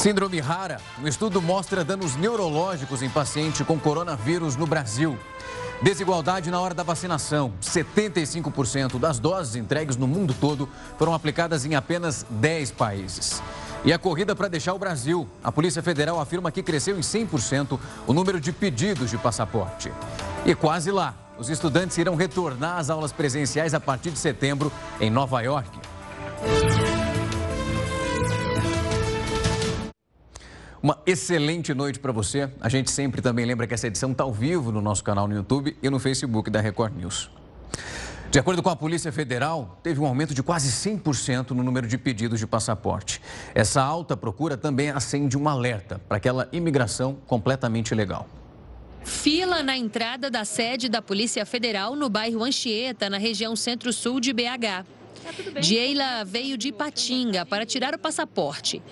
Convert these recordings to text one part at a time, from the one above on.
Síndrome rara. Um estudo mostra danos neurológicos em paciente com coronavírus no Brasil. Desigualdade na hora da vacinação. 75% das doses entregues no mundo todo foram aplicadas em apenas 10 países. E a corrida para deixar o Brasil. A Polícia Federal afirma que cresceu em 100% o número de pedidos de passaporte. E quase lá. Os estudantes irão retornar às aulas presenciais a partir de setembro em Nova York. Uma excelente noite para você. A gente sempre também lembra que essa edição está ao vivo no nosso canal no YouTube e no Facebook da Record News. De acordo com a Polícia Federal, teve um aumento de quase 100% no número de pedidos de passaporte. Essa alta procura também acende um alerta para aquela imigração completamente ilegal. Fila na entrada da sede da Polícia Federal no bairro Anchieta, na região centro-sul de BH. Dieila veio de Ipatinga para tirar o passaporte.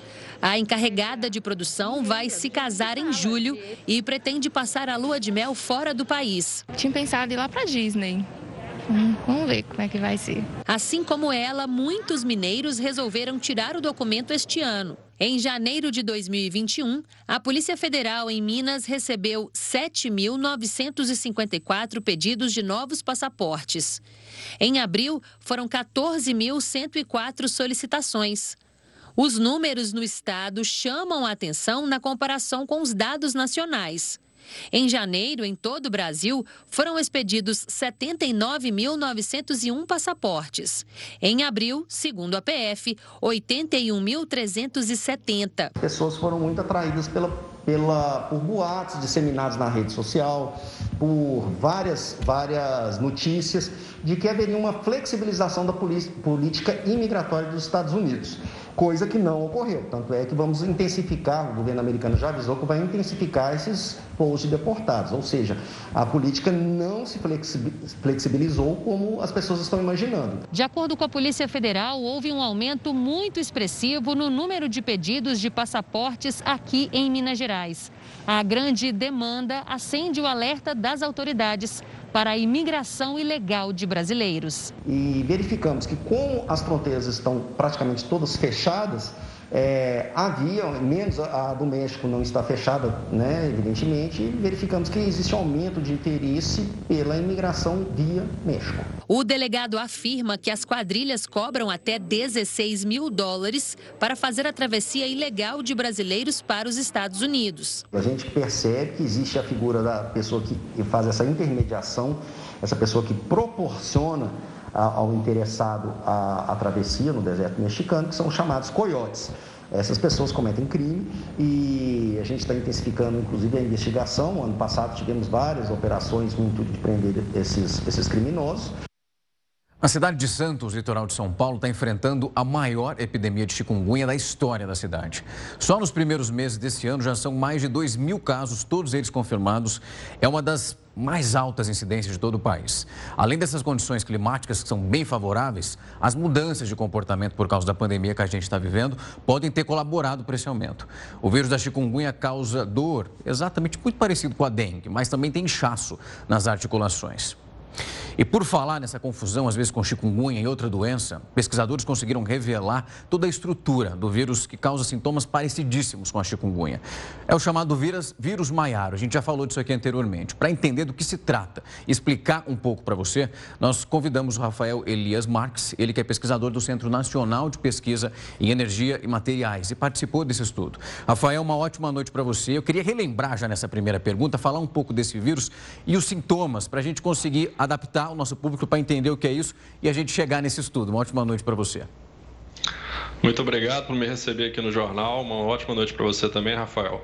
A encarregada de produção vai se casar em julho e pretende passar a lua de mel fora do país. Tinha pensado em ir lá para Disney. Hum, vamos ver como é que vai ser. Assim como ela, muitos mineiros resolveram tirar o documento este ano. Em janeiro de 2021, a Polícia Federal em Minas recebeu 7.954 pedidos de novos passaportes. Em abril, foram 14.104 solicitações. Os números no estado chamam a atenção na comparação com os dados nacionais. Em janeiro, em todo o Brasil, foram expedidos 79.901 passaportes. Em abril, segundo a PF, 81.370. Pessoas foram muito atraídas pela, pela, por boatos disseminados na rede social, por várias, várias notícias de que haveria uma flexibilização da política imigratória dos Estados Unidos coisa que não ocorreu. Tanto é que vamos intensificar, o governo americano já avisou que vai intensificar esses voos de deportados, ou seja, a política não se flexibilizou como as pessoas estão imaginando. De acordo com a Polícia Federal, houve um aumento muito expressivo no número de pedidos de passaportes aqui em Minas Gerais. A grande demanda acende o alerta das autoridades para a imigração ilegal de brasileiros. E verificamos que, como as fronteiras estão praticamente todas fechadas, é, havia, menos a, a, do México não está fechada, né, evidentemente, e verificamos que existe aumento de interesse pela imigração via México. O delegado afirma que as quadrilhas cobram até 16 mil dólares para fazer a travessia ilegal de brasileiros para os Estados Unidos. A gente percebe que existe a figura da pessoa que faz essa intermediação, essa pessoa que proporciona ao interessado a travessia no deserto mexicano, que são os chamados coiotes. Essas pessoas cometem crime e a gente está intensificando, inclusive, a investigação. Ano passado tivemos várias operações no intuito de prender esses, esses criminosos. A cidade de Santos, litoral de São Paulo, está enfrentando a maior epidemia de chikungunya da história da cidade. Só nos primeiros meses desse ano já são mais de 2 mil casos, todos eles confirmados. É uma das mais altas incidências de todo o país. Além dessas condições climáticas que são bem favoráveis, as mudanças de comportamento por causa da pandemia que a gente está vivendo podem ter colaborado para esse aumento. O vírus da chikungunya causa dor, exatamente muito parecido com a dengue, mas também tem inchaço nas articulações. E por falar nessa confusão, às vezes com chikungunya e outra doença, pesquisadores conseguiram revelar toda a estrutura do vírus que causa sintomas parecidíssimos com a chikungunya. É o chamado vírus, vírus Maiaro. A gente já falou disso aqui anteriormente. Para entender do que se trata e explicar um pouco para você, nós convidamos o Rafael Elias Marques, ele que é pesquisador do Centro Nacional de Pesquisa em Energia e Materiais e participou desse estudo. Rafael, uma ótima noite para você. Eu queria relembrar já nessa primeira pergunta, falar um pouco desse vírus e os sintomas para a gente conseguir adaptar o nosso público para entender o que é isso e a gente chegar nesse estudo. Uma ótima noite para você. Muito obrigado por me receber aqui no jornal. Uma ótima noite para você também, Rafael.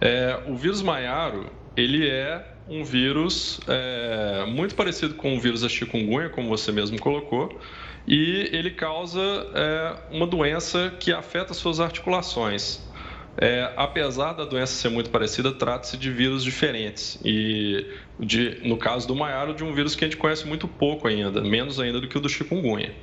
É, o vírus Maiaro, ele é um vírus é, muito parecido com o vírus da chikungunya, como você mesmo colocou, e ele causa é, uma doença que afeta suas articulações. É, apesar da doença ser muito parecida, trata-se de vírus diferentes. E, de, no caso do Maiaro, de um vírus que a gente conhece muito pouco ainda, menos ainda do que o do chikungunya.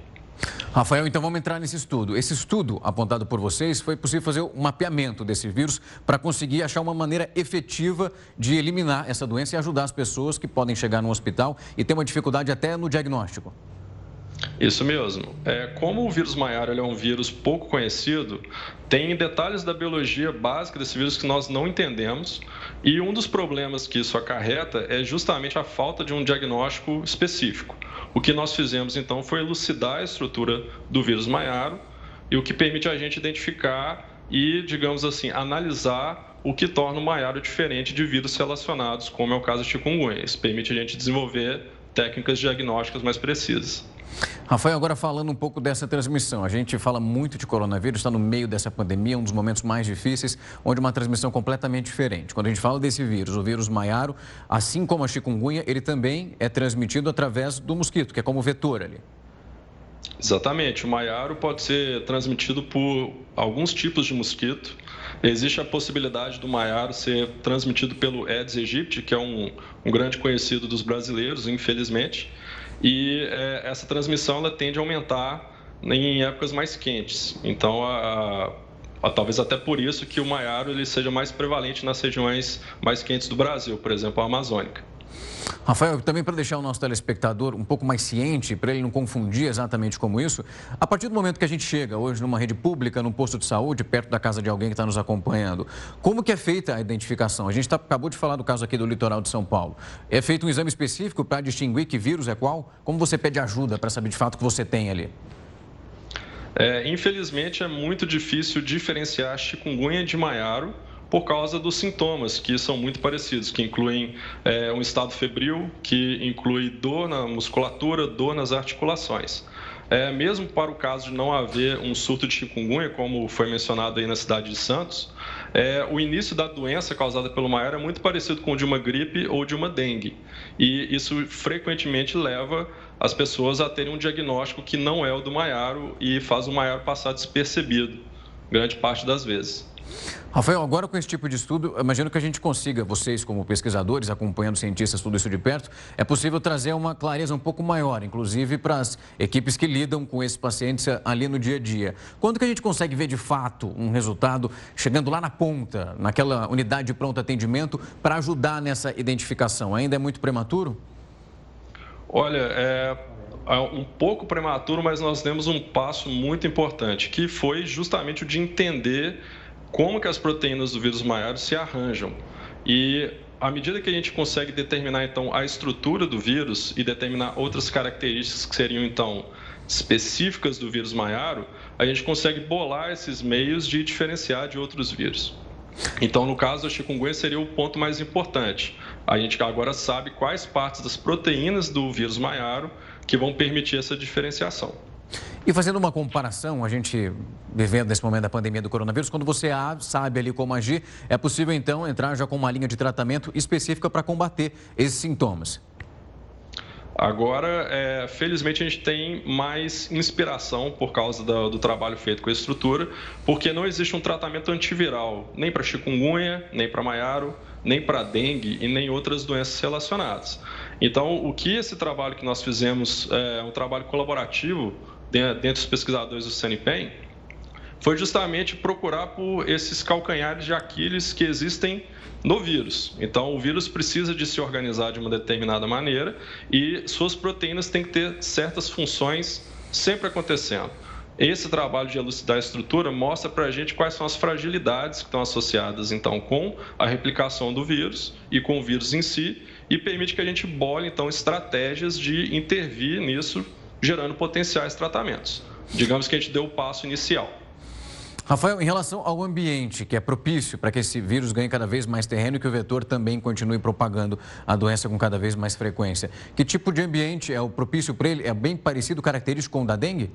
Rafael, então vamos entrar nesse estudo. Esse estudo apontado por vocês foi possível fazer um mapeamento desse vírus para conseguir achar uma maneira efetiva de eliminar essa doença e ajudar as pessoas que podem chegar no hospital e ter uma dificuldade até no diagnóstico. Isso mesmo. É, como o vírus maiaro é um vírus pouco conhecido, tem detalhes da biologia básica desse vírus que nós não entendemos. E um dos problemas que isso acarreta é justamente a falta de um diagnóstico específico. O que nós fizemos então foi elucidar a estrutura do vírus maiaro e o que permite a gente identificar e, digamos assim, analisar o que torna o maiaro diferente de vírus relacionados, como é o caso de chikungunya. Isso permite a gente desenvolver técnicas diagnósticas mais precisas. Rafael, agora falando um pouco dessa transmissão. A gente fala muito de coronavírus, está no meio dessa pandemia, um dos momentos mais difíceis, onde uma transmissão completamente diferente. Quando a gente fala desse vírus, o vírus maiaro, assim como a chikungunya, ele também é transmitido através do mosquito, que é como vetor ali. Exatamente. O maiaro pode ser transmitido por alguns tipos de mosquito. Existe a possibilidade do maiaro ser transmitido pelo Aedes aegypti, que é um, um grande conhecido dos brasileiros, infelizmente e é, essa transmissão ela tende a aumentar em épocas mais quentes. Então, a, a, talvez até por isso que o maiaro ele seja mais prevalente nas regiões mais quentes do Brasil, por exemplo, a amazônica. Rafael, também para deixar o nosso telespectador um pouco mais ciente, para ele não confundir exatamente como isso, a partir do momento que a gente chega hoje numa rede pública, num posto de saúde, perto da casa de alguém que está nos acompanhando, como que é feita a identificação? A gente tá, acabou de falar do caso aqui do litoral de São Paulo. É feito um exame específico para distinguir que vírus é qual? Como você pede ajuda para saber de fato que você tem ali? É, infelizmente, é muito difícil diferenciar chikungunya de maiaro, por causa dos sintomas, que são muito parecidos, que incluem é, um estado febril, que inclui dor na musculatura, dor nas articulações. É, mesmo para o caso de não haver um surto de chikungunya, como foi mencionado aí na cidade de Santos, é, o início da doença causada pelo maior é muito parecido com o de uma gripe ou de uma dengue. E isso frequentemente leva as pessoas a terem um diagnóstico que não é o do maiaro e faz o maiaro passar despercebido, grande parte das vezes. Rafael, agora com esse tipo de estudo, imagino que a gente consiga, vocês como pesquisadores, acompanhando cientistas, tudo isso de perto, é possível trazer uma clareza um pouco maior, inclusive para as equipes que lidam com esses pacientes ali no dia a dia. Quando que a gente consegue ver de fato um resultado chegando lá na ponta, naquela unidade de pronto atendimento, para ajudar nessa identificação? Ainda é muito prematuro? Olha, é, é um pouco prematuro, mas nós temos um passo muito importante, que foi justamente o de entender como que as proteínas do vírus maior se arranjam. E à medida que a gente consegue determinar então a estrutura do vírus e determinar outras características que seriam então específicas do vírus maiaro, a gente consegue bolar esses meios de diferenciar de outros vírus. Então, no caso da chikungunya, seria o ponto mais importante. A gente agora sabe quais partes das proteínas do vírus maiaro que vão permitir essa diferenciação. E fazendo uma comparação, a gente vivendo nesse momento da pandemia do coronavírus, quando você sabe ali como agir, é possível então entrar já com uma linha de tratamento específica para combater esses sintomas. Agora, é, felizmente, a gente tem mais inspiração por causa do, do, trabalho feito com a estrutura, porque não existe um tratamento antiviral, nem para chikungunya, nem para maiaro, nem para dengue e nem outras doenças relacionadas. Então, o que esse trabalho que nós fizemos, é um trabalho colaborativo dentre os pesquisadores do CNPEM, foi justamente procurar por esses calcanhares de Aquiles que existem no vírus. Então, o vírus precisa de se organizar de uma determinada maneira e suas proteínas têm que ter certas funções sempre acontecendo. Esse trabalho de elucidar a estrutura mostra para a gente quais são as fragilidades que estão associadas, então, com a replicação do vírus e com o vírus em si e permite que a gente bole, então, estratégias de intervir nisso gerando potenciais tratamentos. Digamos que a gente deu o passo inicial. Rafael, em relação ao ambiente, que é propício para que esse vírus ganhe cada vez mais terreno e que o vetor também continue propagando a doença com cada vez mais frequência, que tipo de ambiente é o propício para ele? É bem parecido, característico com o da dengue?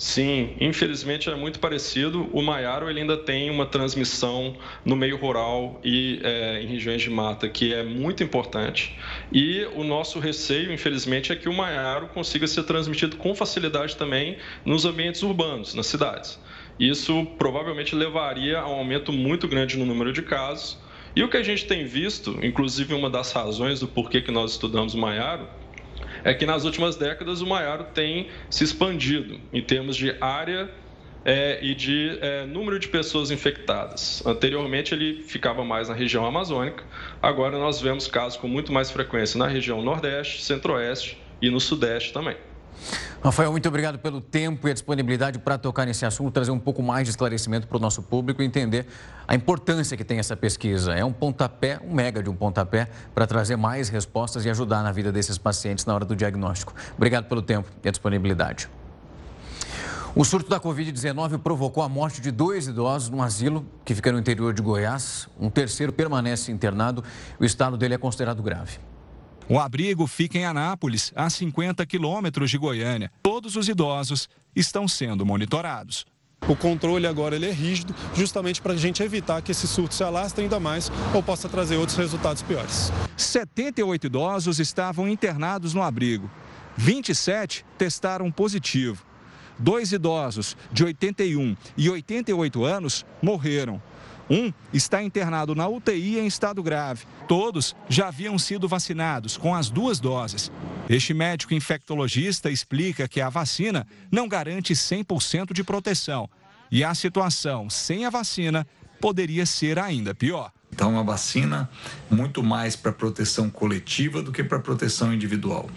Sim, infelizmente é muito parecido. O Maiaro ele ainda tem uma transmissão no meio rural e é, em regiões de mata que é muito importante. E o nosso receio, infelizmente, é que o Maiaro consiga ser transmitido com facilidade também nos ambientes urbanos, nas cidades. Isso provavelmente levaria a um aumento muito grande no número de casos. E o que a gente tem visto, inclusive uma das razões do porquê que nós estudamos o Maiaro, é que nas últimas décadas o Maiaro tem se expandido em termos de área é, e de é, número de pessoas infectadas. Anteriormente ele ficava mais na região amazônica, agora nós vemos casos com muito mais frequência na região nordeste, centro-oeste e no sudeste também. Rafael, muito obrigado pelo tempo e a disponibilidade para tocar nesse assunto, trazer um pouco mais de esclarecimento para o nosso público e entender a importância que tem essa pesquisa. É um pontapé, um mega de um pontapé, para trazer mais respostas e ajudar na vida desses pacientes na hora do diagnóstico. Obrigado pelo tempo e a disponibilidade. O surto da Covid-19 provocou a morte de dois idosos num asilo que fica no interior de Goiás. Um terceiro permanece internado. O estado dele é considerado grave. O abrigo fica em Anápolis, a 50 quilômetros de Goiânia. Todos os idosos estão sendo monitorados. O controle agora ele é rígido, justamente para a gente evitar que esse surto se alastre ainda mais ou possa trazer outros resultados piores. 78 idosos estavam internados no abrigo. 27 testaram positivo. Dois idosos de 81 e 88 anos morreram. Um está internado na UTI em estado grave. Todos já haviam sido vacinados com as duas doses. Este médico infectologista explica que a vacina não garante 100% de proteção e a situação sem a vacina poderia ser ainda pior. Então, a vacina muito mais para proteção coletiva do que para proteção individual.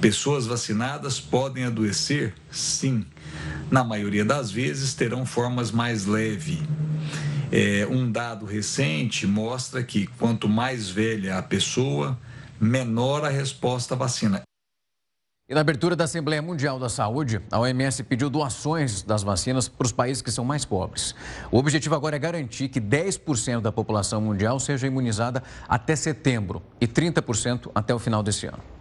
Pessoas vacinadas podem adoecer? Sim. Na maioria das vezes terão formas mais leves é, um dado recente mostra que quanto mais velha a pessoa, menor a resposta à vacina. E na abertura da Assembleia Mundial da Saúde, a OMS pediu doações das vacinas para os países que são mais pobres. O objetivo agora é garantir que 10% da população mundial seja imunizada até setembro e 30% até o final desse ano.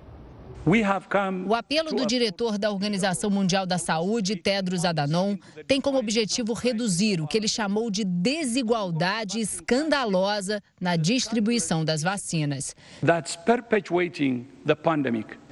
O apelo do diretor da Organização Mundial da Saúde, Tedros Adhanom, tem como objetivo reduzir o que ele chamou de desigualdade escandalosa na distribuição das vacinas.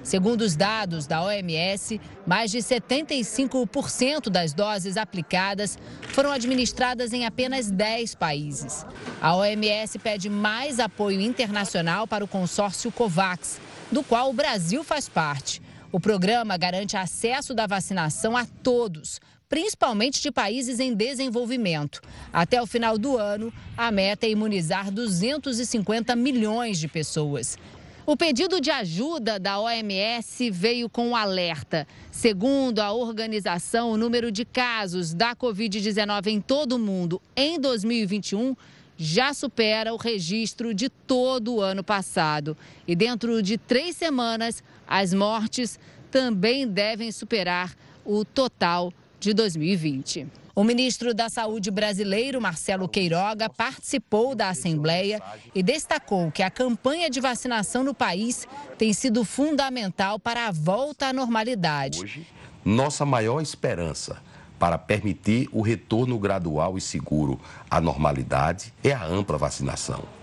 Segundo os dados da OMS, mais de 75% das doses aplicadas foram administradas em apenas 10 países. A OMS pede mais apoio internacional para o consórcio COVAX do qual o Brasil faz parte. O programa garante acesso da vacinação a todos, principalmente de países em desenvolvimento. Até o final do ano, a meta é imunizar 250 milhões de pessoas. O pedido de ajuda da OMS veio com um alerta. Segundo a organização, o número de casos da Covid-19 em todo o mundo em 2021 já supera o registro de todo o ano passado. E dentro de três semanas, as mortes também devem superar o total de 2020. O ministro da Saúde brasileiro, Marcelo Queiroga, participou da Assembleia e destacou que a campanha de vacinação no país tem sido fundamental para a volta à normalidade. Hoje, nossa maior esperança para permitir o retorno gradual e seguro à normalidade é a ampla vacinação.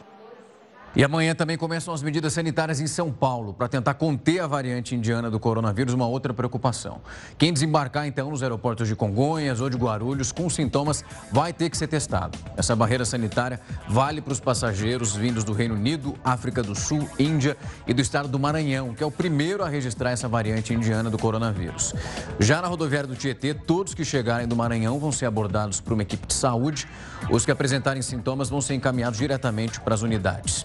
E amanhã também começam as medidas sanitárias em São Paulo para tentar conter a variante indiana do coronavírus, uma outra preocupação. Quem desembarcar então nos aeroportos de Congonhas ou de Guarulhos com sintomas vai ter que ser testado. Essa barreira sanitária vale para os passageiros vindos do Reino Unido, África do Sul, Índia e do estado do Maranhão, que é o primeiro a registrar essa variante indiana do coronavírus. Já na rodoviária do Tietê, todos que chegarem do Maranhão vão ser abordados por uma equipe de saúde. Os que apresentarem sintomas vão ser encaminhados diretamente para as unidades.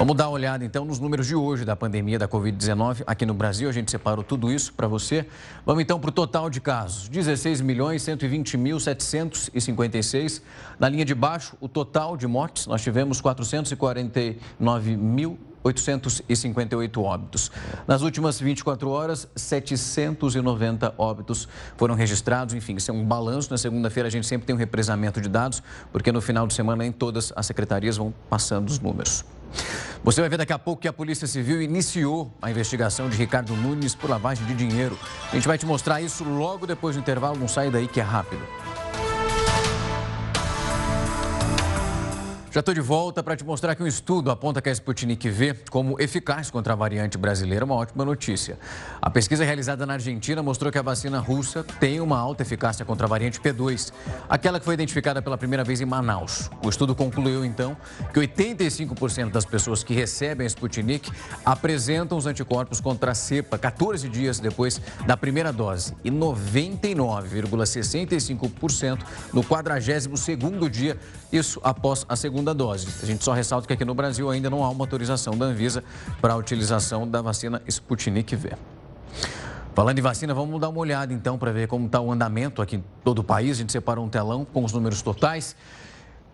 Vamos dar uma olhada então nos números de hoje da pandemia da Covid-19 aqui no Brasil. A gente separou tudo isso para você. Vamos então para o total de casos: 16 milhões 120 mil 756. Na linha de baixo, o total de mortes, nós tivemos 449 mil 858 óbitos. Nas últimas 24 horas, 790 óbitos foram registrados. Enfim, isso é um balanço. Na segunda-feira, a gente sempre tem um represamento de dados, porque no final de semana, em todas as secretarias vão passando os números. Você vai ver daqui a pouco que a Polícia Civil iniciou a investigação de Ricardo Nunes por lavagem de dinheiro. A gente vai te mostrar isso logo depois do intervalo. Não sai daí que é rápido. Já estou de volta para te mostrar que um estudo aponta que a Sputnik V como eficaz contra a variante brasileira, uma ótima notícia. A pesquisa realizada na Argentina mostrou que a vacina russa tem uma alta eficácia contra a variante P2, aquela que foi identificada pela primeira vez em Manaus. O estudo concluiu então que 85% das pessoas que recebem a Sputnik apresentam os anticorpos contra a cepa 14 dias depois da primeira dose e 99,65% no 42º dia, isso após a segunda segunda dose. A gente só ressalta que aqui no Brasil ainda não há uma autorização da Anvisa para a utilização da vacina Sputnik V. Falando em vacina, vamos dar uma olhada então para ver como está o andamento aqui em todo o país. A gente separou um telão com os números totais.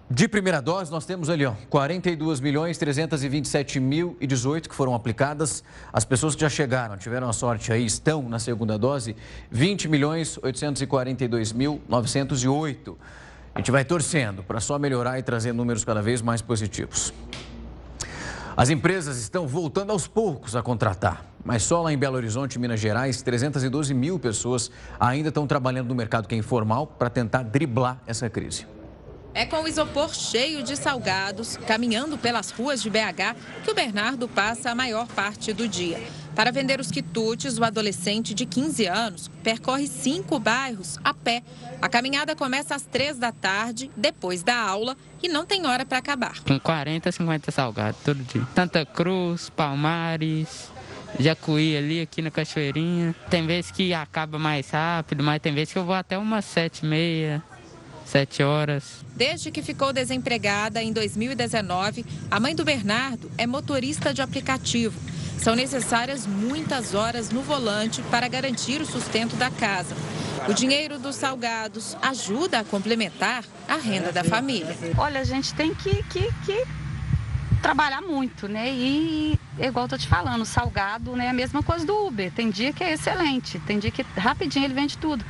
De primeira dose, nós temos ali, ó, 42 milhões 327 mil e 18 que foram aplicadas. As pessoas que já chegaram, tiveram a sorte aí, estão na segunda dose, 20 milhões 842 mil 908. A gente vai torcendo para só melhorar e trazer números cada vez mais positivos. As empresas estão voltando aos poucos a contratar, mas só lá em Belo Horizonte, Minas Gerais, 312 mil pessoas ainda estão trabalhando no mercado que é informal para tentar driblar essa crise. É com o isopor cheio de salgados, caminhando pelas ruas de BH, que o Bernardo passa a maior parte do dia. Para vender os quitutes, o adolescente de 15 anos percorre cinco bairros a pé. A caminhada começa às três da tarde, depois da aula, e não tem hora para acabar. Com 40, 50 salgados todo dia. Santa Cruz, Palmares, Jacuí ali, aqui na Cachoeirinha. Tem vezes que acaba mais rápido, mas tem vezes que eu vou até umas sete e meia sete horas. Desde que ficou desempregada em 2019, a mãe do Bernardo é motorista de aplicativo. São necessárias muitas horas no volante para garantir o sustento da casa. O dinheiro dos salgados ajuda a complementar a renda da família. Olha, a gente tem que, que, que trabalhar muito, né? E, igual eu tô te falando, salgado né, é a mesma coisa do Uber. Tem dia que é excelente, tem dia que rapidinho ele vende tudo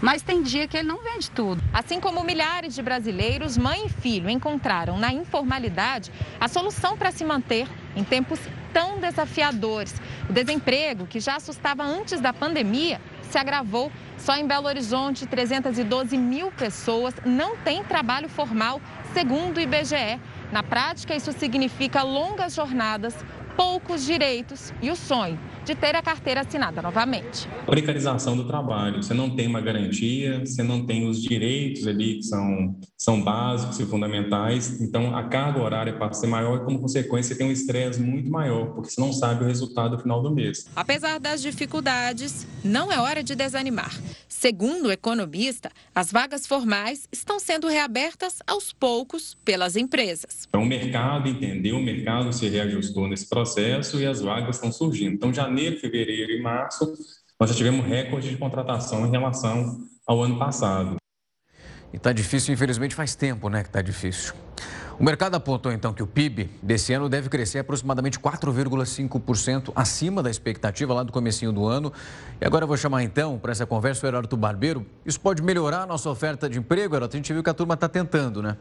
mas tem dia que ele não vende tudo. Assim como milhares de brasileiros, mãe e filho encontraram na informalidade a solução para se manter em tempos tão desafiadores. O desemprego, que já assustava antes da pandemia, se agravou. Só em Belo Horizonte, 312 mil pessoas não têm trabalho formal, segundo o IBGE. Na prática, isso significa longas jornadas, poucos direitos e o sonho de ter a carteira assinada novamente. Precarização do trabalho. Você não tem uma garantia, você não tem os direitos ali que são, são básicos e fundamentais. Então, a carga horária passa a ser maior e, como consequência, você tem um estresse muito maior, porque você não sabe o resultado no final do mês. Apesar das dificuldades, não é hora de desanimar. Segundo o economista, as vagas formais estão sendo reabertas aos poucos pelas empresas. Então, o mercado entendeu, o mercado se reajustou nesse processo e as vagas estão surgindo. Então, janeiro, fevereiro e março, nós já tivemos recorde de contratação em relação ao ano passado. E está difícil, infelizmente faz tempo né, que está difícil. O mercado apontou então que o PIB desse ano deve crescer aproximadamente 4,5% acima da expectativa lá do comecinho do ano. E agora eu vou chamar então para essa conversa o Heródoto Barbeiro. Isso pode melhorar a nossa oferta de emprego, Heródoto? A gente viu que a turma está tentando, né?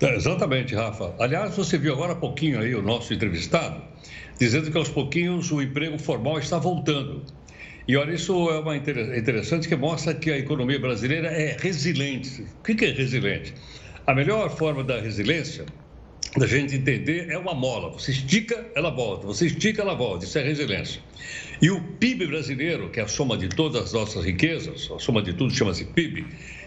É, exatamente, Rafa. Aliás, você viu agora há pouquinho aí o nosso entrevistado dizendo que aos pouquinhos o emprego formal está voltando. E olha, isso é uma interessante que mostra que a economia brasileira é resiliente. O que é resiliente? A melhor forma da resiliência, da gente entender, é uma mola. Você estica, ela volta. Você estica, ela volta. Isso é resiliência. E o PIB brasileiro, que é a soma de todas as nossas riquezas, a soma de tudo chama-se PIB,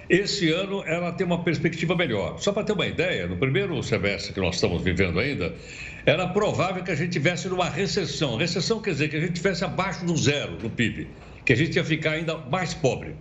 esse ano ela tem uma perspectiva melhor. Só para ter uma ideia, no primeiro semestre que nós estamos vivendo ainda, era provável que a gente tivesse numa recessão. Recessão quer dizer que a gente tivesse abaixo do zero no PIB, que a gente ia ficar ainda mais pobre.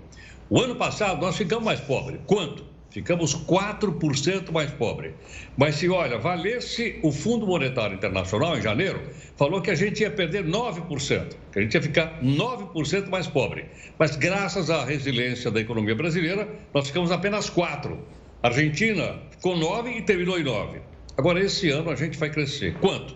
O ano passado nós ficamos mais pobres. Quanto? Ficamos 4% mais pobre. Mas se olha, valesse o Fundo Monetário Internacional em janeiro, falou que a gente ia perder 9%, que a gente ia ficar 9% mais pobre. Mas graças à resiliência da economia brasileira, nós ficamos apenas 4%. A Argentina ficou 9% e terminou em 9%. Agora, esse ano a gente vai crescer. Quanto?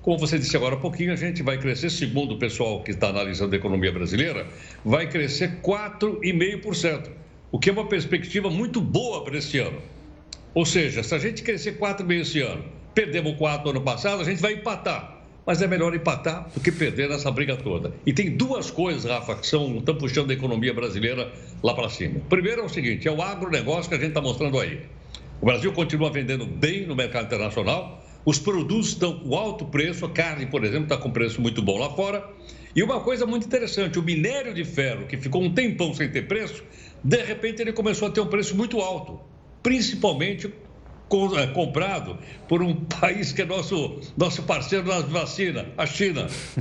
Como você disse agora há pouquinho, a gente vai crescer, segundo o pessoal que está analisando a economia brasileira, vai crescer 4,5% o que é uma perspectiva muito boa para esse ano. Ou seja, se a gente crescer 4,5 esse ano, perdemos 4 ano passado, a gente vai empatar. Mas é melhor empatar do que perder nessa briga toda. E tem duas coisas, Rafa, que são, estão puxando a economia brasileira lá para cima. Primeiro é o seguinte: é o agronegócio que a gente está mostrando aí. O Brasil continua vendendo bem no mercado internacional, os produtos estão com alto preço, a carne, por exemplo, está com preço muito bom lá fora. E uma coisa muito interessante: o minério de ferro, que ficou um tempão sem ter preço, de repente ele começou a ter um preço muito alto, principalmente é, comprado por um país que é nosso, nosso parceiro nas vacinas, a China. Está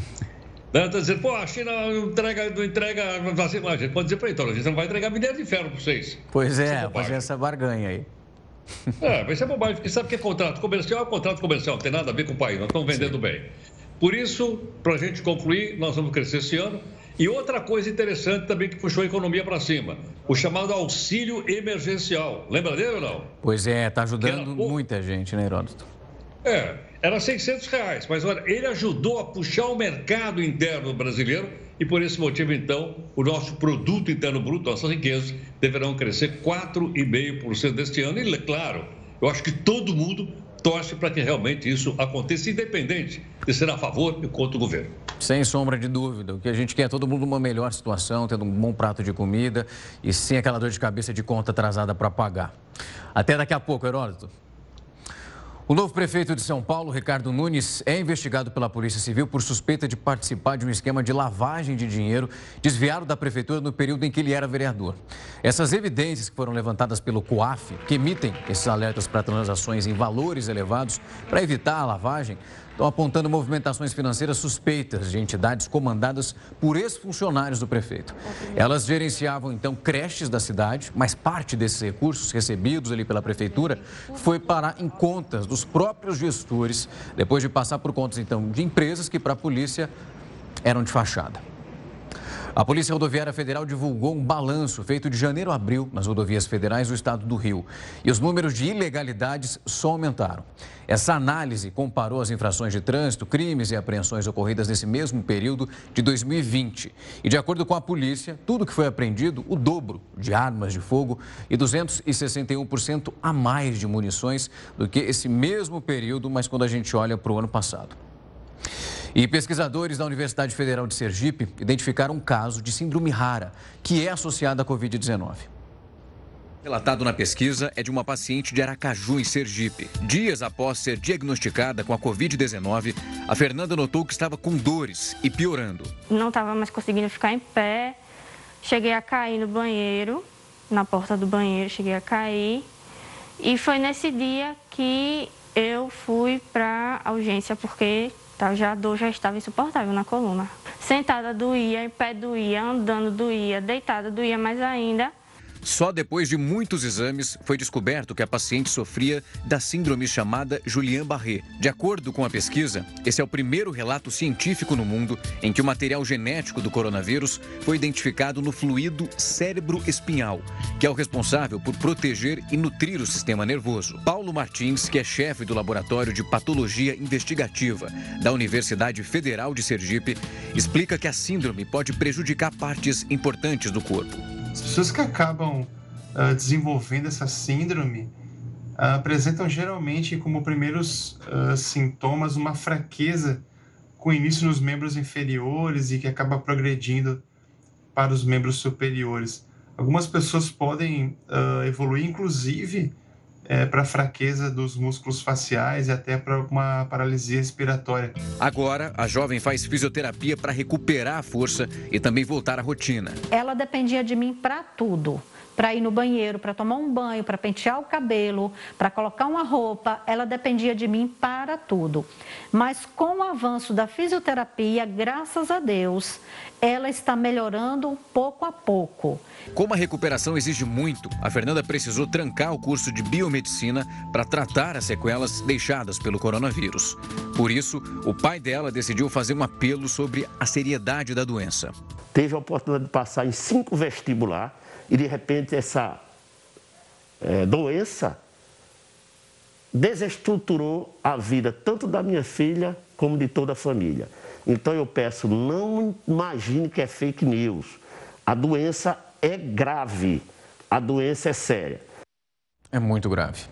né? dizendo, pô, a China não entrega, não entrega vacina. A gente pode dizer para ele, então, a gente não vai entregar minério de ferro para vocês. Pois é, fazer essa barganha aí. É, vai ser bobagem, porque sabe que é contrato comercial, é contrato comercial, não tem nada a ver com o país, nós estamos vendendo Sim. bem. Por isso, para a gente concluir, nós vamos crescer esse ano E outra coisa interessante também que puxou a economia para cima, o chamado auxílio emergencial. Lembra dele ou não? Pois é, está ajudando muita gente, né, Heródoto? É, era 600 reais, mas olha, ele ajudou a puxar o mercado interno brasileiro e por esse motivo, então, o nosso produto interno bruto, nossas riquezas, deverão crescer 4,5% deste ano. E, claro, eu acho que todo mundo torce para que realmente isso aconteça, independente de ser a favor e contra o governo. Sem sombra de dúvida. O que a gente quer é todo mundo numa melhor situação, tendo um bom prato de comida e sem aquela dor de cabeça de conta atrasada para pagar. Até daqui a pouco, Heródoto. O novo prefeito de São Paulo, Ricardo Nunes, é investigado pela Polícia Civil por suspeita de participar de um esquema de lavagem de dinheiro desviado da prefeitura no período em que ele era vereador. Essas evidências que foram levantadas pelo COAF, que emitem esses alertas para transações em valores elevados para evitar a lavagem, estão apontando movimentações financeiras suspeitas de entidades comandadas por ex-funcionários do prefeito. Elas gerenciavam então creches da cidade, mas parte desses recursos recebidos ali pela prefeitura foi parar em contas dos próprios gestores, depois de passar por contas então de empresas que para a polícia eram de fachada. A Polícia Rodoviária Federal divulgou um balanço feito de janeiro a abril nas rodovias federais do estado do Rio. E os números de ilegalidades só aumentaram. Essa análise comparou as infrações de trânsito, crimes e apreensões ocorridas nesse mesmo período de 2020. E, de acordo com a polícia, tudo que foi apreendido, o dobro de armas de fogo e 261% a mais de munições do que esse mesmo período, mas quando a gente olha para o ano passado. E pesquisadores da Universidade Federal de Sergipe identificaram um caso de síndrome rara, que é associada à Covid-19. Relatado na pesquisa é de uma paciente de Aracaju, em Sergipe. Dias após ser diagnosticada com a Covid-19, a Fernanda notou que estava com dores e piorando. Não estava mais conseguindo ficar em pé, cheguei a cair no banheiro, na porta do banheiro, cheguei a cair. E foi nesse dia que eu fui para a urgência, porque Já a dor já estava insuportável na coluna. Sentada doía, em pé doía, andando doía, deitada doía mais ainda. Só depois de muitos exames foi descoberto que a paciente sofria da síndrome chamada Julian-Barré. De acordo com a pesquisa, esse é o primeiro relato científico no mundo em que o material genético do coronavírus foi identificado no fluido cérebro-espinhal, que é o responsável por proteger e nutrir o sistema nervoso. Paulo Martins, que é chefe do Laboratório de Patologia Investigativa da Universidade Federal de Sergipe, explica que a síndrome pode prejudicar partes importantes do corpo. As pessoas que acabam uh, desenvolvendo essa síndrome uh, apresentam geralmente como primeiros uh, sintomas uma fraqueza com início nos membros inferiores e que acaba progredindo para os membros superiores. Algumas pessoas podem evoluir, inclusive, é, para fraqueza dos músculos faciais e até para uma paralisia respiratória. Agora, a jovem faz fisioterapia para recuperar a força e também voltar à rotina. Ela dependia de mim para tudo para ir no banheiro, para tomar um banho, para pentear o cabelo, para colocar uma roupa, ela dependia de mim para tudo. Mas com o avanço da fisioterapia, graças a Deus, ela está melhorando pouco a pouco. Como a recuperação exige muito, a Fernanda precisou trancar o curso de biomedicina para tratar as sequelas deixadas pelo coronavírus. Por isso, o pai dela decidiu fazer um apelo sobre a seriedade da doença. Teve a oportunidade de passar em cinco vestibular e de repente essa é, doença desestruturou a vida tanto da minha filha como de toda a família. Então eu peço, não imagine que é fake news. A doença é grave, a doença é séria. É muito grave.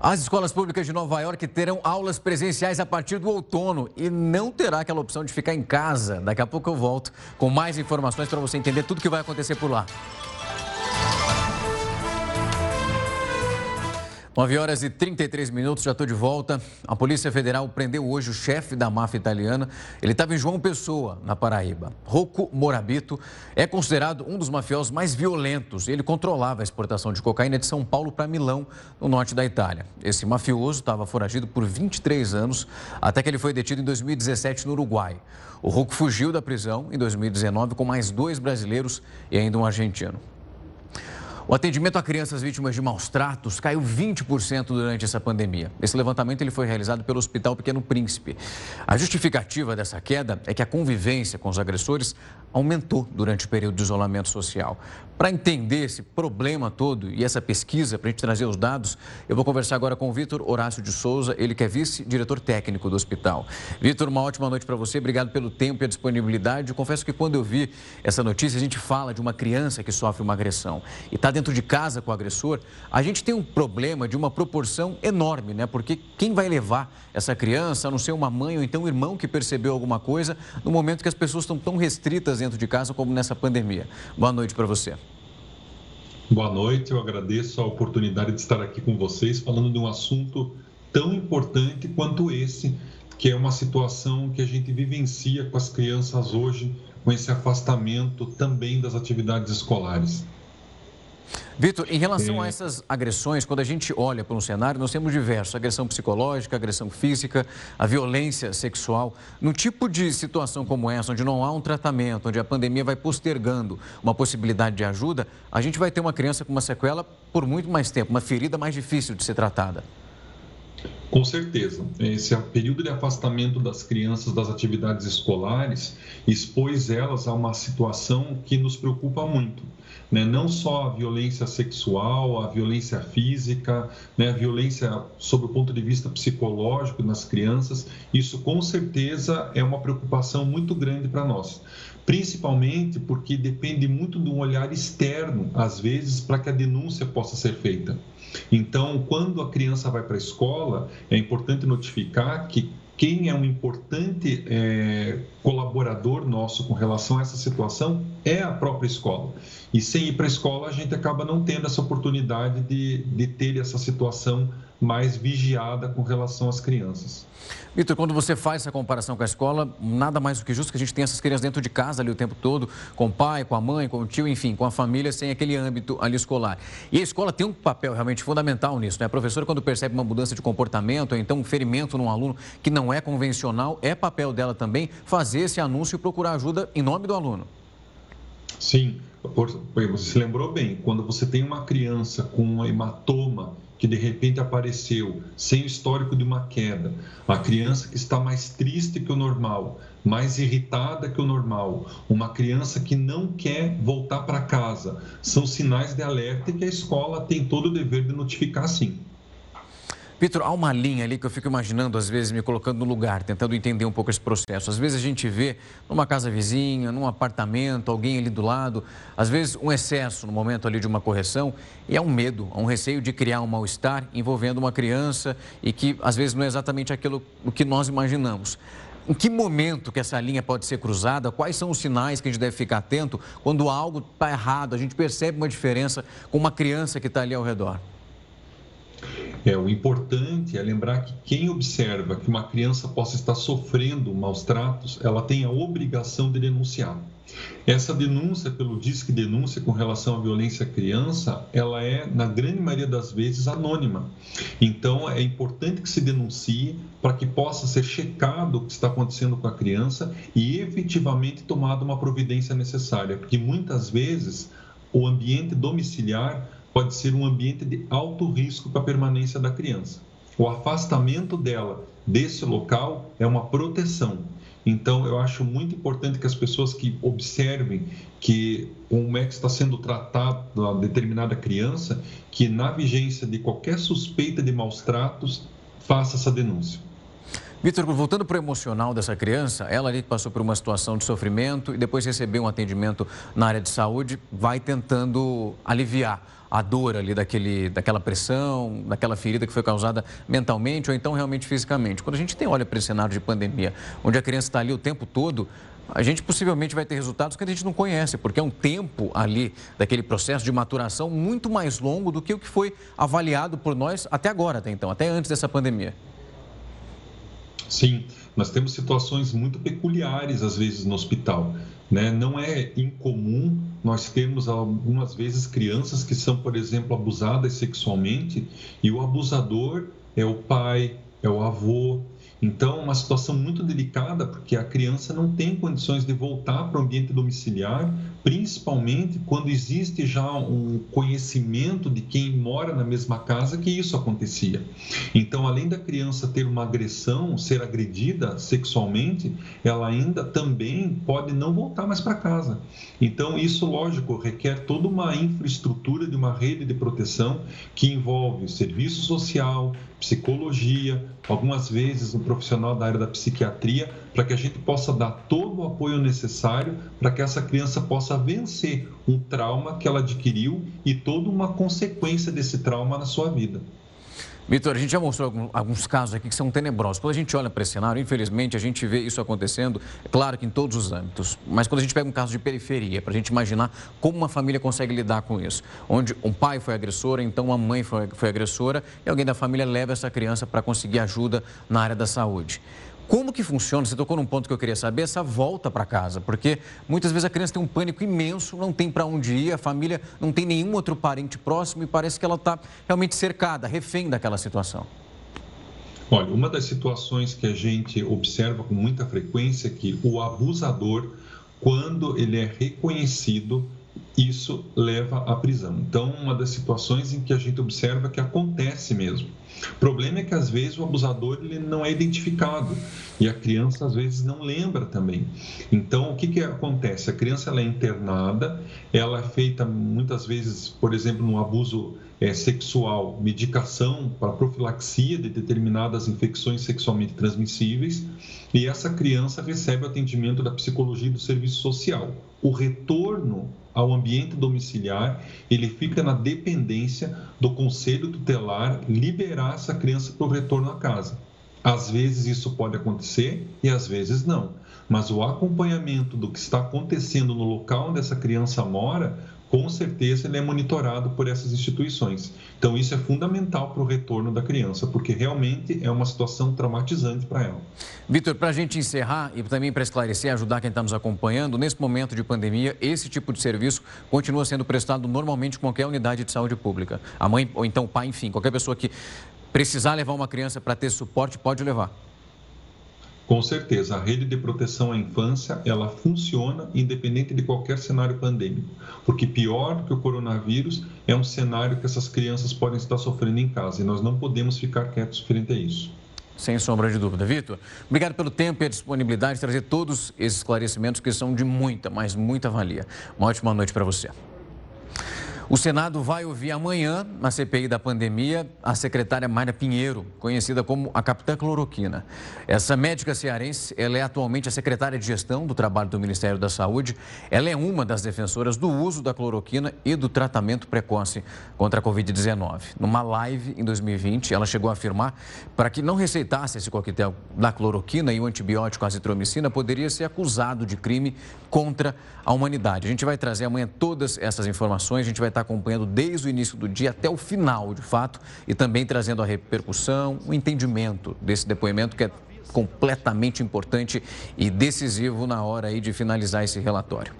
As escolas públicas de Nova York terão aulas presenciais a partir do outono e não terá aquela opção de ficar em casa. Daqui a pouco eu volto com mais informações para você entender tudo que vai acontecer por lá. 9 horas e 33 minutos, já estou de volta. A Polícia Federal prendeu hoje o chefe da máfia italiana. Ele estava em João Pessoa, na Paraíba. Rocco Morabito é considerado um dos mafiosos mais violentos. Ele controlava a exportação de cocaína de São Paulo para Milão, no norte da Itália. Esse mafioso estava foragido por 23 anos, até que ele foi detido em 2017 no Uruguai. O Rocco fugiu da prisão em 2019 com mais dois brasileiros e ainda um argentino. O atendimento a crianças vítimas de maus tratos caiu 20% durante essa pandemia. Esse levantamento ele foi realizado pelo Hospital Pequeno Príncipe. A justificativa dessa queda é que a convivência com os agressores aumentou durante o período de isolamento social. Para entender esse problema todo e essa pesquisa, para a gente trazer os dados, eu vou conversar agora com o Vitor Horácio de Souza, ele que é vice-diretor técnico do hospital. Vitor, uma ótima noite para você, obrigado pelo tempo e a disponibilidade. Eu confesso que quando eu vi essa notícia, a gente fala de uma criança que sofre uma agressão e está dentro de casa com o agressor, a gente tem um problema de uma proporção enorme, né? Porque quem vai levar essa criança, a não ser uma mãe ou então um irmão que percebeu alguma coisa no momento que as pessoas estão tão restritas dentro de casa como nessa pandemia. Boa noite para você. Boa noite, eu agradeço a oportunidade de estar aqui com vocês falando de um assunto tão importante quanto esse, que é uma situação que a gente vivencia com as crianças hoje, com esse afastamento também das atividades escolares. Vitor, em relação é... a essas agressões, quando a gente olha para um cenário, nós temos diversos: agressão psicológica, agressão física, a violência sexual. Num tipo de situação como essa, onde não há um tratamento, onde a pandemia vai postergando uma possibilidade de ajuda, a gente vai ter uma criança com uma sequela por muito mais tempo, uma ferida mais difícil de ser tratada. Com certeza. Esse período de afastamento das crianças das atividades escolares expôs elas a uma situação que nos preocupa muito. Né? Não só a violência sexual, a violência física, né? a violência sob o ponto de vista psicológico nas crianças, isso com certeza é uma preocupação muito grande para nós principalmente porque depende muito de um olhar externo, às vezes, para que a denúncia possa ser feita. Então, quando a criança vai para a escola, é importante notificar que quem é um importante é, colaborador nosso com relação a essa situação é a própria escola. E sem ir para a escola, a gente acaba não tendo essa oportunidade de, de ter essa situação mais vigiada com relação às crianças. Vitor, quando você faz essa comparação com a escola, nada mais do que justo que a gente tenha essas crianças dentro de casa ali o tempo todo, com o pai, com a mãe, com o tio, enfim, com a família, sem aquele âmbito ali escolar. E a escola tem um papel realmente fundamental nisso, né? A professora, quando percebe uma mudança de comportamento, ou então um ferimento num aluno que não é convencional, é papel dela também fazer esse anúncio e procurar ajuda em nome do aluno. Sim, você se lembrou bem, quando você tem uma criança com um hematoma que de repente apareceu sem o histórico de uma queda, a criança que está mais triste que o normal, mais irritada que o normal, uma criança que não quer voltar para casa, são sinais de alerta e que a escola tem todo o dever de notificar sim. Vitor, há uma linha ali que eu fico imaginando, às vezes, me colocando no lugar, tentando entender um pouco esse processo. Às vezes a gente vê numa casa vizinha, num apartamento, alguém ali do lado, às vezes um excesso no momento ali de uma correção, e há um medo, há um receio de criar um mal-estar envolvendo uma criança e que às vezes não é exatamente aquilo o que nós imaginamos. Em que momento que essa linha pode ser cruzada? Quais são os sinais que a gente deve ficar atento quando algo está errado? A gente percebe uma diferença com uma criança que está ali ao redor. É, o importante é lembrar que quem observa que uma criança possa estar sofrendo maus tratos, ela tem a obrigação de denunciar. Essa denúncia pelo Disque Denúncia com relação à violência à criança, ela é, na grande maioria das vezes, anônima. Então, é importante que se denuncie para que possa ser checado o que está acontecendo com a criança e efetivamente tomada uma providência necessária, porque muitas vezes o ambiente domiciliar pode ser um ambiente de alto risco para a permanência da criança. O afastamento dela desse local é uma proteção. Então, eu acho muito importante que as pessoas que observem que como é que está sendo tratada uma determinada criança, que na vigência de qualquer suspeita de maus tratos, faça essa denúncia. Vitor, voltando para o emocional dessa criança, ela ali passou por uma situação de sofrimento e depois recebeu um atendimento na área de saúde, vai tentando aliviar a dor ali daquele, daquela pressão, daquela ferida que foi causada mentalmente ou então realmente fisicamente. Quando a gente tem, olha para esse cenário de pandemia, onde a criança está ali o tempo todo, a gente possivelmente vai ter resultados que a gente não conhece, porque é um tempo ali daquele processo de maturação muito mais longo do que o que foi avaliado por nós até agora, até então, até antes dessa pandemia. Sim, nós temos situações muito peculiares às vezes no hospital. Né? Não é incomum nós termos algumas vezes crianças que são, por exemplo, abusadas sexualmente e o abusador é o pai, é o avô, então, uma situação muito delicada, porque a criança não tem condições de voltar para o ambiente domiciliar, principalmente quando existe já um conhecimento de quem mora na mesma casa que isso acontecia. Então, além da criança ter uma agressão, ser agredida sexualmente, ela ainda também pode não voltar mais para casa. Então, isso, lógico, requer toda uma infraestrutura de uma rede de proteção que envolve serviço social, psicologia, algumas vezes um profissional da área da psiquiatria, para que a gente possa dar todo o apoio necessário para que essa criança possa vencer um trauma que ela adquiriu e toda uma consequência desse trauma na sua vida. Vitor, a gente já mostrou alguns casos aqui que são tenebrosos. Quando a gente olha para esse cenário, infelizmente, a gente vê isso acontecendo, claro que em todos os âmbitos, mas quando a gente pega um caso de periferia, para a gente imaginar como uma família consegue lidar com isso, onde um pai foi agressor, então uma mãe foi, foi agressora e alguém da família leva essa criança para conseguir ajuda na área da saúde. Como que funciona? Você tocou num ponto que eu queria saber, essa volta para casa, porque muitas vezes a criança tem um pânico imenso, não tem para onde ir, a família não tem nenhum outro parente próximo e parece que ela está realmente cercada, refém daquela situação. Olha, uma das situações que a gente observa com muita frequência é que o abusador, quando ele é reconhecido, isso leva à prisão. Então, uma das situações em que a gente observa que acontece mesmo. O problema é que às vezes o abusador ele não é identificado e a criança às vezes não lembra também. Então, o que, que acontece? A criança ela é internada, ela é feita muitas vezes, por exemplo, no abuso é, sexual, medicação para profilaxia de determinadas infecções sexualmente transmissíveis e essa criança recebe o atendimento da psicologia e do serviço social. O retorno ao ambiente domiciliar, ele fica na dependência do conselho tutelar liberar essa criança para o retorno à casa. Às vezes isso pode acontecer e às vezes não. Mas o acompanhamento do que está acontecendo no local onde essa criança mora com certeza ele é monitorado por essas instituições. Então, isso é fundamental para o retorno da criança, porque realmente é uma situação traumatizante para ela. Vitor, para a gente encerrar e também para esclarecer, ajudar quem está nos acompanhando, nesse momento de pandemia, esse tipo de serviço continua sendo prestado normalmente em qualquer unidade de saúde pública. A mãe ou então o pai, enfim, qualquer pessoa que precisar levar uma criança para ter suporte, pode levar. Com certeza, a rede de proteção à infância, ela funciona independente de qualquer cenário pandêmico, porque pior que o coronavírus é um cenário que essas crianças podem estar sofrendo em casa e nós não podemos ficar quietos frente a isso. Sem sombra de dúvida. Vitor, obrigado pelo tempo e a disponibilidade de trazer todos esses esclarecimentos que são de muita, mas muita valia. Uma ótima noite para você. O Senado vai ouvir amanhã, na CPI da pandemia, a secretária Mayra Pinheiro, conhecida como a Capitã Cloroquina. Essa médica cearense, ela é atualmente a secretária de gestão do trabalho do Ministério da Saúde. Ela é uma das defensoras do uso da cloroquina e do tratamento precoce contra a Covid-19. Numa live em 2020, ela chegou a afirmar para que não receitasse esse coquetel da cloroquina e o antibiótico azitromicina poderia ser acusado de crime contra a humanidade. A gente vai trazer amanhã todas essas informações, a gente vai estar acompanhando desde o início do dia até o final, de fato, e também trazendo a repercussão, o entendimento desse depoimento que é completamente importante e decisivo na hora aí de finalizar esse relatório.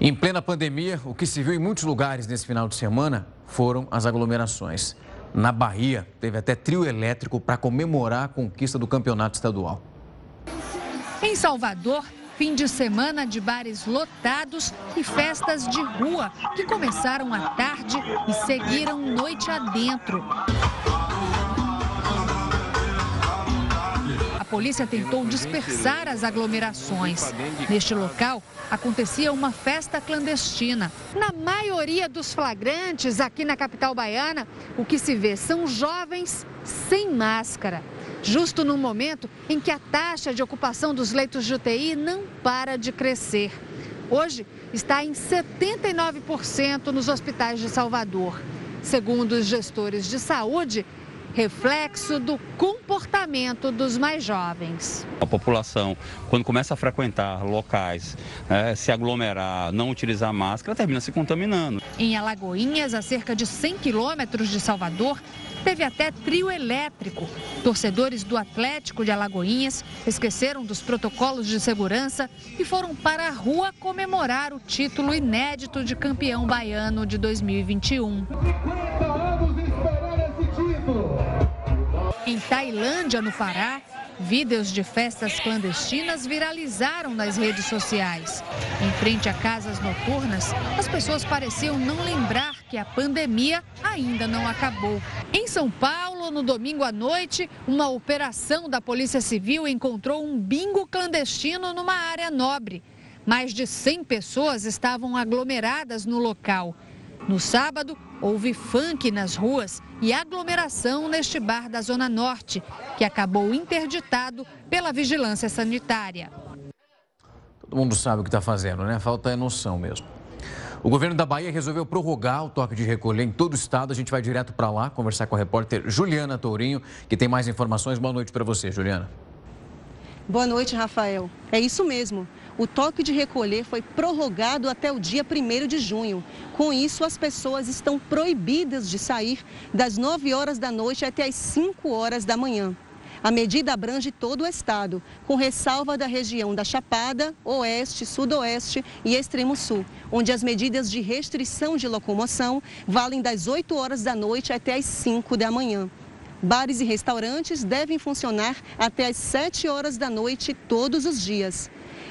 Em plena pandemia, o que se viu em muitos lugares nesse final de semana foram as aglomerações. Na Bahia, teve até trio elétrico para comemorar a conquista do campeonato estadual. Em Salvador, Fim de semana de bares lotados e festas de rua que começaram à tarde e seguiram noite adentro. A polícia tentou dispersar as aglomerações. Neste local acontecia uma festa clandestina. Na maioria dos flagrantes aqui na capital baiana, o que se vê são jovens sem máscara justo no momento em que a taxa de ocupação dos leitos de UTI não para de crescer. Hoje está em 79% nos hospitais de Salvador. Segundo os gestores de saúde, reflexo do comportamento dos mais jovens. A população, quando começa a frequentar locais, é, se aglomerar, não utilizar máscara, termina se contaminando. Em Alagoinhas, a cerca de 100 quilômetros de Salvador, teve até trio elétrico. Torcedores do Atlético de Alagoinhas esqueceram dos protocolos de segurança e foram para a rua comemorar o título inédito de campeão baiano de 2021. Em Tailândia, no Pará, vídeos de festas clandestinas viralizaram nas redes sociais. Em frente a casas noturnas, as pessoas pareciam não lembrar que a pandemia ainda não acabou. Em São Paulo, no domingo à noite, uma operação da Polícia Civil encontrou um bingo clandestino numa área nobre. Mais de 100 pessoas estavam aglomeradas no local. No sábado, houve funk nas ruas e aglomeração neste bar da Zona Norte, que acabou interditado pela vigilância sanitária. Todo mundo sabe o que está fazendo, né? Falta é noção mesmo. O governo da Bahia resolveu prorrogar o toque de recolher em todo o estado. A gente vai direto para lá conversar com a repórter Juliana Tourinho, que tem mais informações. Boa noite para você, Juliana. Boa noite, Rafael. É isso mesmo. O toque de recolher foi prorrogado até o dia 1 de junho. Com isso, as pessoas estão proibidas de sair das 9 horas da noite até as 5 horas da manhã. A medida abrange todo o estado, com ressalva da região da Chapada, Oeste, Sudoeste e Extremo Sul, onde as medidas de restrição de locomoção valem das 8 horas da noite até as 5 da manhã. Bares e restaurantes devem funcionar até às 7 horas da noite todos os dias.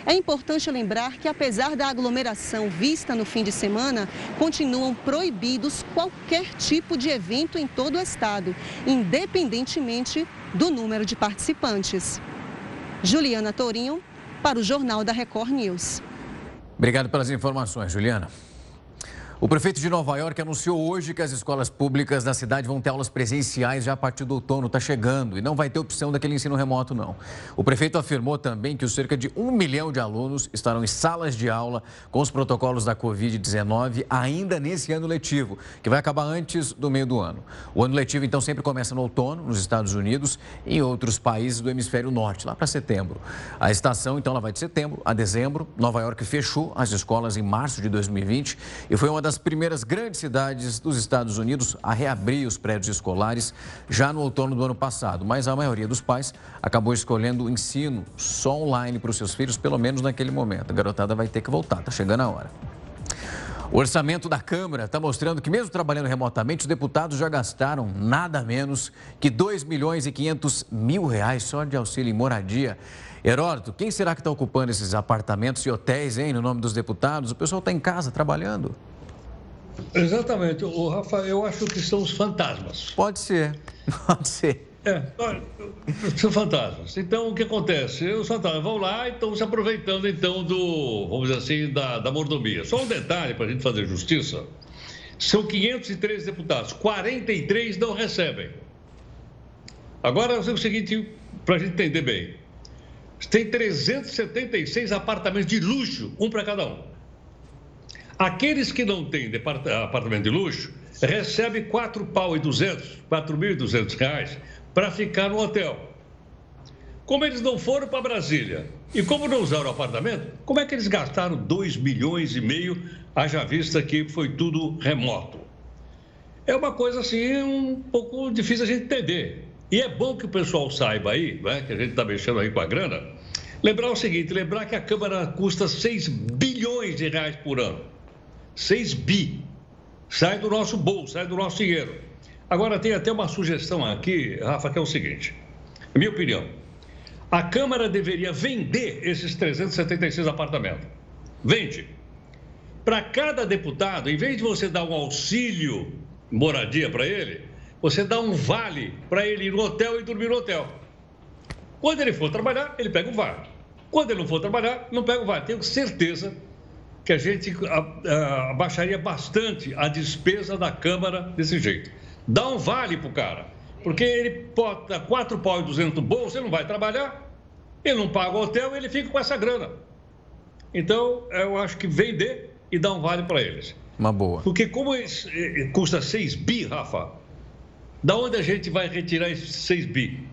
É importante lembrar que, apesar da aglomeração vista no fim de semana, continuam proibidos qualquer tipo de evento em todo o estado, independentemente do número de participantes. Juliana Tourinho, para o Jornal da Record News. Obrigado pelas informações, Juliana. O prefeito de Nova York anunciou hoje que as escolas públicas da cidade vão ter aulas presenciais já a partir do outono. Está chegando e não vai ter opção daquele ensino remoto, não. O prefeito afirmou também que os cerca de um milhão de alunos estarão em salas de aula com os protocolos da Covid-19 ainda nesse ano letivo, que vai acabar antes do meio do ano. O ano letivo, então, sempre começa no outono, nos Estados Unidos e em outros países do hemisfério norte, lá para setembro. A estação, então, ela vai de setembro a dezembro. Nova York fechou as escolas em março de 2020 e foi uma das primeiras grandes cidades dos Estados Unidos a reabrir os prédios escolares já no outono do ano passado, mas a maioria dos pais acabou escolhendo o ensino só online para os seus filhos, pelo menos naquele momento. A garotada vai ter que voltar, está chegando a hora. O orçamento da Câmara está mostrando que, mesmo trabalhando remotamente, os deputados já gastaram nada menos que 2 milhões e 500 mil reais só de auxílio em moradia. Heródoto, quem será que está ocupando esses apartamentos e hotéis, hein, no nome dos deputados? O pessoal está em casa trabalhando. Exatamente. O Rafa, eu acho que são os fantasmas. Pode ser, pode ser. É, são fantasmas. Então, o que acontece? Os fantasmas vão lá e estão se aproveitando, então, do, vamos dizer assim, da, da mordomia. Só um detalhe para a gente fazer justiça. São 503 deputados, 43 não recebem. Agora, é o seguinte, para a gente entender bem. Tem 376 apartamentos de luxo, um para cada um. Aqueles que não têm apartamento de luxo recebem 4 pau e 200, 4.200 reais para ficar no hotel. Como eles não foram para Brasília e como não usaram o apartamento, como é que eles gastaram 2 milhões e meio, haja vista que foi tudo remoto? É uma coisa assim um pouco difícil a gente entender. E é bom que o pessoal saiba aí, né, que a gente está mexendo aí com a grana, lembrar o seguinte, lembrar que a Câmara custa 6 bilhões de reais por ano. 6 bi. Sai do nosso bolso, sai do nosso dinheiro. Agora, tem até uma sugestão aqui, Rafa, que é o seguinte: minha opinião. A Câmara deveria vender esses 376 apartamentos. Vende. Para cada deputado, em vez de você dar um auxílio moradia para ele, você dá um vale para ele ir no hotel e dormir no hotel. Quando ele for trabalhar, ele pega o vale. Quando ele não for trabalhar, não pega o vale. Tenho certeza que a gente abaixaria bastante a despesa da Câmara desse jeito. Dá um vale para o cara, porque ele bota 4 pau e 200 no bolso, ele não vai trabalhar, ele não paga o hotel, ele fica com essa grana. Então, eu acho que vender e dar um vale para eles. Uma boa. Porque como custa 6 bi, Rafa, da onde a gente vai retirar esses 6 bi?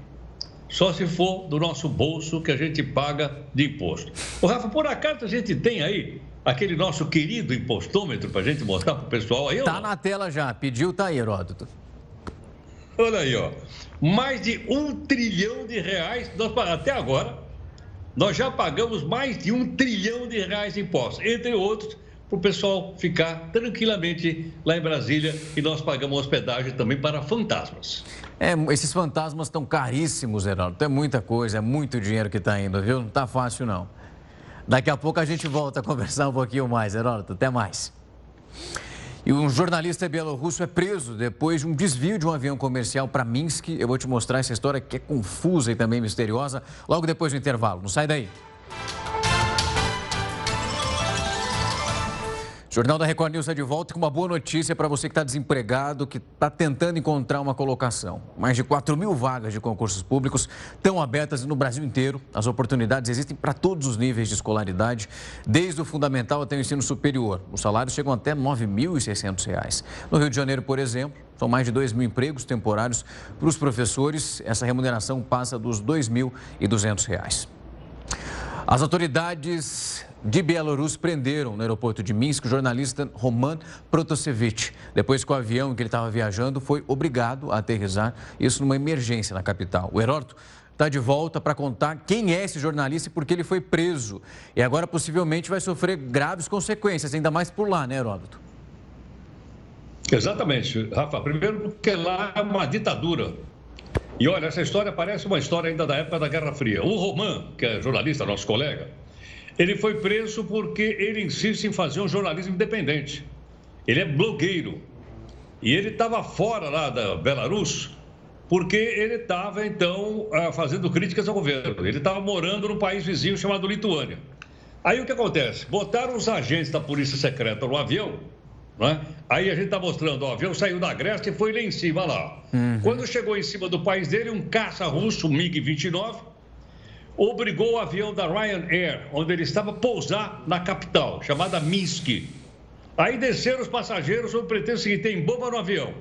Só se for do nosso bolso que a gente paga de imposto. O Rafa, por acaso a gente tem aí aquele nosso querido impostômetro para a gente mostrar para o pessoal aí? Tá na tela já, pediu, tá aí, Heródoto. Olha aí, ó. Mais de um trilhão de reais, nós, até agora, nós já pagamos mais de um trilhão de reais de impostos, entre outros, para o pessoal ficar tranquilamente lá em Brasília e nós pagamos hospedagem também para fantasmas. É, esses fantasmas estão caríssimos, Heraldo. É muita coisa, é muito dinheiro que está indo, viu? Não está fácil, não. Daqui a pouco a gente volta a conversar um pouquinho mais, Heródoto. Até mais. E um jornalista bielorrusso é preso depois de um desvio de um avião comercial para Minsk. Eu vou te mostrar essa história que é confusa e também misteriosa logo depois do intervalo. Não sai daí. Jornal da Record News é de volta com uma boa notícia para você que está desempregado, que está tentando encontrar uma colocação. Mais de 4 mil vagas de concursos públicos estão abertas no Brasil inteiro. As oportunidades existem para todos os níveis de escolaridade, desde o fundamental até o ensino superior. Os salários chegam até R$ 9.600. No Rio de Janeiro, por exemplo, são mais de 2 mil empregos temporários para os professores. Essa remuneração passa dos R$ 2.200. As autoridades de Bielorrússia prenderam no aeroporto de Minsk o jornalista Roman Protasevich, depois que o avião em que ele estava viajando foi obrigado a aterrissar, isso numa emergência na capital. O Heródoto está de volta para contar quem é esse jornalista e por que ele foi preso. E agora possivelmente vai sofrer graves consequências, ainda mais por lá, né, Heródoto? Exatamente, Rafa. Primeiro porque lá é uma ditadura. E olha, essa história parece uma história ainda da época da Guerra Fria. O Roman, que é jornalista, nosso colega, ele foi preso porque ele insiste em fazer um jornalismo independente. Ele é blogueiro. E ele estava fora lá da Belarus porque ele estava, então, ah, fazendo críticas ao governo. Ele estava morando num país vizinho chamado Lituânia. Aí o que acontece? Botaram os agentes da polícia secreta no avião, né? Aí a gente está mostrando, ó, o avião saiu da Grécia e foi lá em cima lá. Uhum. Quando chegou em cima do país dele, um caça russo, um MiG-29, obrigou o avião da Ryanair, onde ele estava, a pousar na capital, chamada Minsk. Aí desceram os passageiros sob o pretexto seguinte, tem bomba no avião.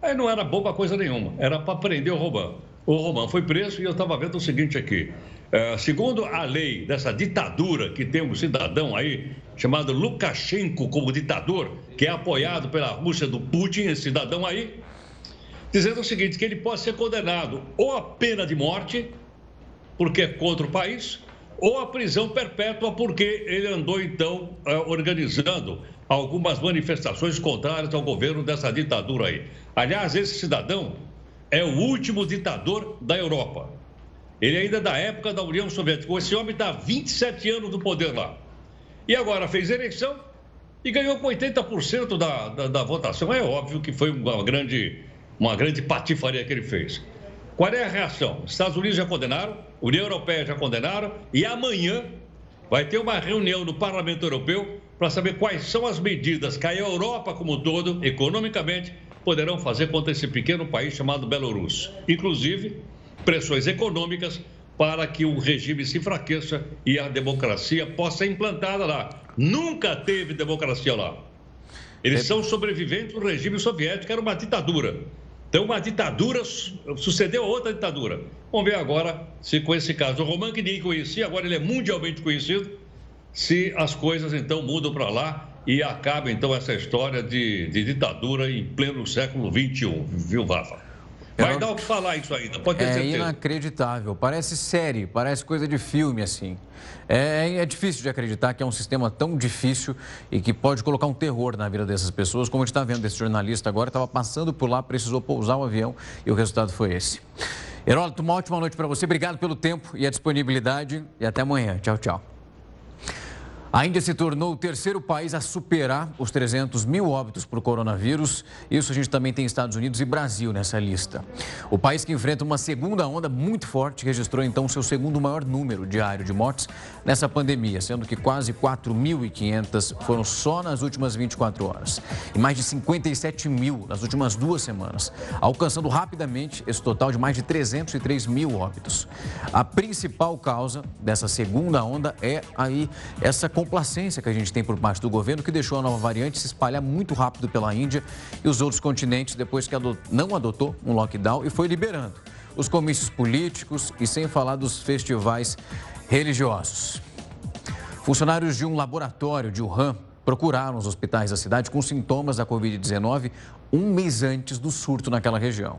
Aí não era bomba coisa nenhuma, era para prender o Roman. O Roman foi preso e eu estava vendo o seguinte aqui. É, segundo a lei dessa ditadura que tem um cidadão aí chamado Lukashenko como ditador, que é apoiado pela Rússia do Putin, esse cidadão aí, dizendo o seguinte, que ele pode ser condenado ou a pena de morte porque é contra o país, ou a prisão perpétua, porque ele andou, então, é, organizando algumas manifestações contrárias ao governo dessa ditadura aí. Aliás, esse cidadão é o último ditador da Europa. Ele ainda é da época da União Soviética. Esse homem está há 27 anos no poder lá. E agora fez eleição e ganhou com 80% da, da, da votação. É óbvio que foi uma grande, uma grande patifaria que ele fez. Qual é a reação? Estados Unidos já condenaram, União Europeia já condenaram e amanhã vai ter uma reunião no Parlamento Europeu para saber quais são as medidas que a Europa como um todo, economicamente, poderão fazer contra esse pequeno país chamado Belarus. Inclusive, pressões econômicas para que o regime se enfraqueça e a democracia possa ser implantada lá. Nunca teve democracia lá. Eles é... são sobreviventes do regime soviético, era uma ditadura. Então, uma ditadura sucedeu a outra ditadura. Vamos ver agora se com esse caso, o Roman que ninguém conhecia, agora ele é mundialmente conhecido, se as coisas então mudam para lá e acaba então essa história de, de ditadura em pleno século XXI, viu, Rafa? Vai dar o que falar isso ainda, pode ter é certeza. É inacreditável, parece série, parece coisa de filme assim. É, é, difícil de acreditar que é um sistema tão difícil e que pode colocar um terror na vida dessas pessoas, como a gente está vendo esse jornalista agora, estava passando por lá, precisou pousar o avião e o resultado foi esse. Heródoto, uma ótima noite para você, obrigado pelo tempo e a disponibilidade e até amanhã. Tchau, tchau. A Índia se tornou o terceiro país a superar os 300 mil óbitos por coronavírus. Isso a gente também tem Estados Unidos e Brasil nessa lista. O país que enfrenta uma segunda onda muito forte registrou então seu segundo maior número diário de mortes nessa pandemia, sendo que quase 4.500 foram só nas últimas 24 horas e mais de 57 mil nas últimas duas semanas, alcançando rapidamente esse total de mais de 303 mil óbitos. A principal causa dessa segunda onda é aí essa complacência que a gente tem por parte do governo, que deixou a nova variante se espalhar muito rápido pela Índia e os outros continentes depois que não adotou um lockdown e foi liberando os comícios políticos e sem falar dos festivais religiosos. Funcionários de um laboratório de Wuhan procuraram os hospitais da cidade com sintomas da Covid-19 um mês antes do surto naquela região.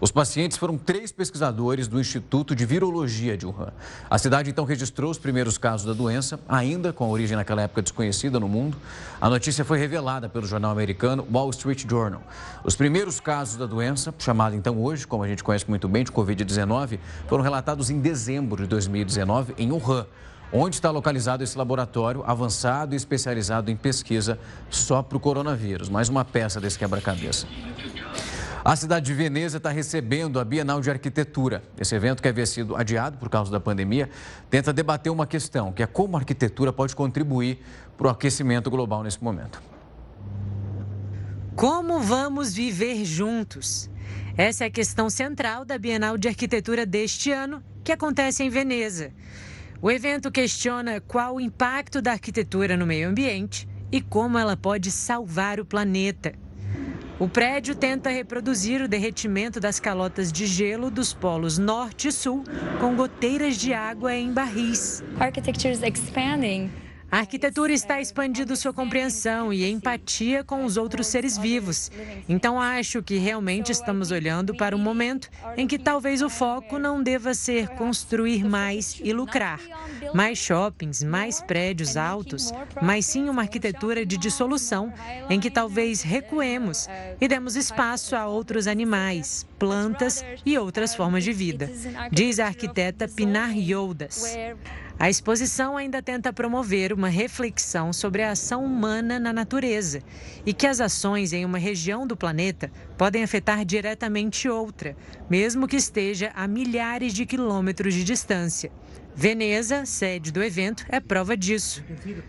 Os pacientes foram três pesquisadores do Instituto de Virologia de Wuhan. A cidade então registrou os primeiros casos da doença, ainda com a origem naquela época desconhecida no mundo. A notícia foi revelada pelo jornal americano Wall Street Journal. Os primeiros casos da doença, chamada então hoje, como a gente conhece muito bem, de Covid-19, foram relatados em dezembro de 2019 em Wuhan onde está localizado esse laboratório avançado e especializado em pesquisa só para o coronavírus. Mais uma peça desse quebra-cabeça. A cidade de Veneza está recebendo a Bienal de Arquitetura. Esse evento, que havia sido adiado por causa da pandemia, tenta debater uma questão, que é como a arquitetura pode contribuir para o aquecimento global nesse momento. Como vamos viver juntos? Essa é a questão central da Bienal de Arquitetura deste ano, que acontece em Veneza. O evento questiona qual o impacto da arquitetura no meio ambiente e como ela pode salvar o planeta. O prédio tenta reproduzir o derretimento das calotas de gelo dos polos norte e sul com goteiras de água em barris. Architecture is expanding a arquitetura está expandindo sua compreensão e empatia com os outros seres vivos. Então, acho que realmente estamos olhando para um momento em que talvez o foco não deva ser construir mais e lucrar, mais shoppings, mais prédios altos, mas sim uma arquitetura de dissolução em que talvez recuemos e demos espaço a outros animais, plantas e outras formas de vida, diz a arquiteta Pinar Yoldas. A exposição ainda tenta promover uma reflexão sobre a ação humana na natureza e que as ações em uma região do planeta podem afetar diretamente outra, mesmo que esteja a milhares de quilômetros de distância. Veneza, sede do evento, é prova disso.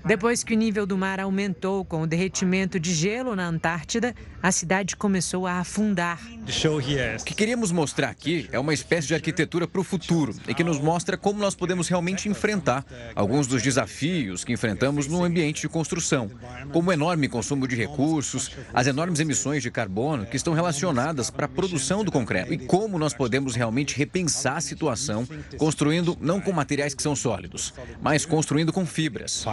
Depois que o nível do mar aumentou com o derretimento de gelo na Antártida, a cidade começou a afundar. O que queríamos mostrar aqui é uma espécie de arquitetura para o futuro e que nos mostra como nós podemos realmente enfrentar alguns dos desafios que enfrentamos no ambiente de construção, como o enorme consumo de recursos, as enormes emissões de carbono que estão relacionadas para a produção do concreto e como nós podemos realmente repensar a situação construindo não com materiais materiais que são sólidos, mas construindo com fibras.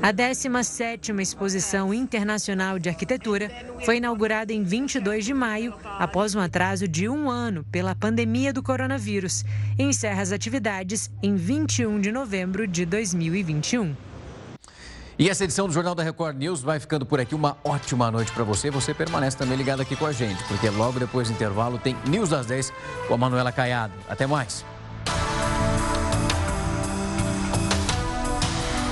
A 17ª Exposição Internacional de Arquitetura foi inaugurada em 22 de maio, após um atraso de um ano pela pandemia do coronavírus, e encerra as atividades em 21 de novembro de 2021. E essa edição do Jornal da Record News vai ficando por aqui. Uma ótima noite para você. Você permanece também ligado aqui com a gente, porque logo depois do intervalo tem News das 10 com a Manuela Caiado. Até mais.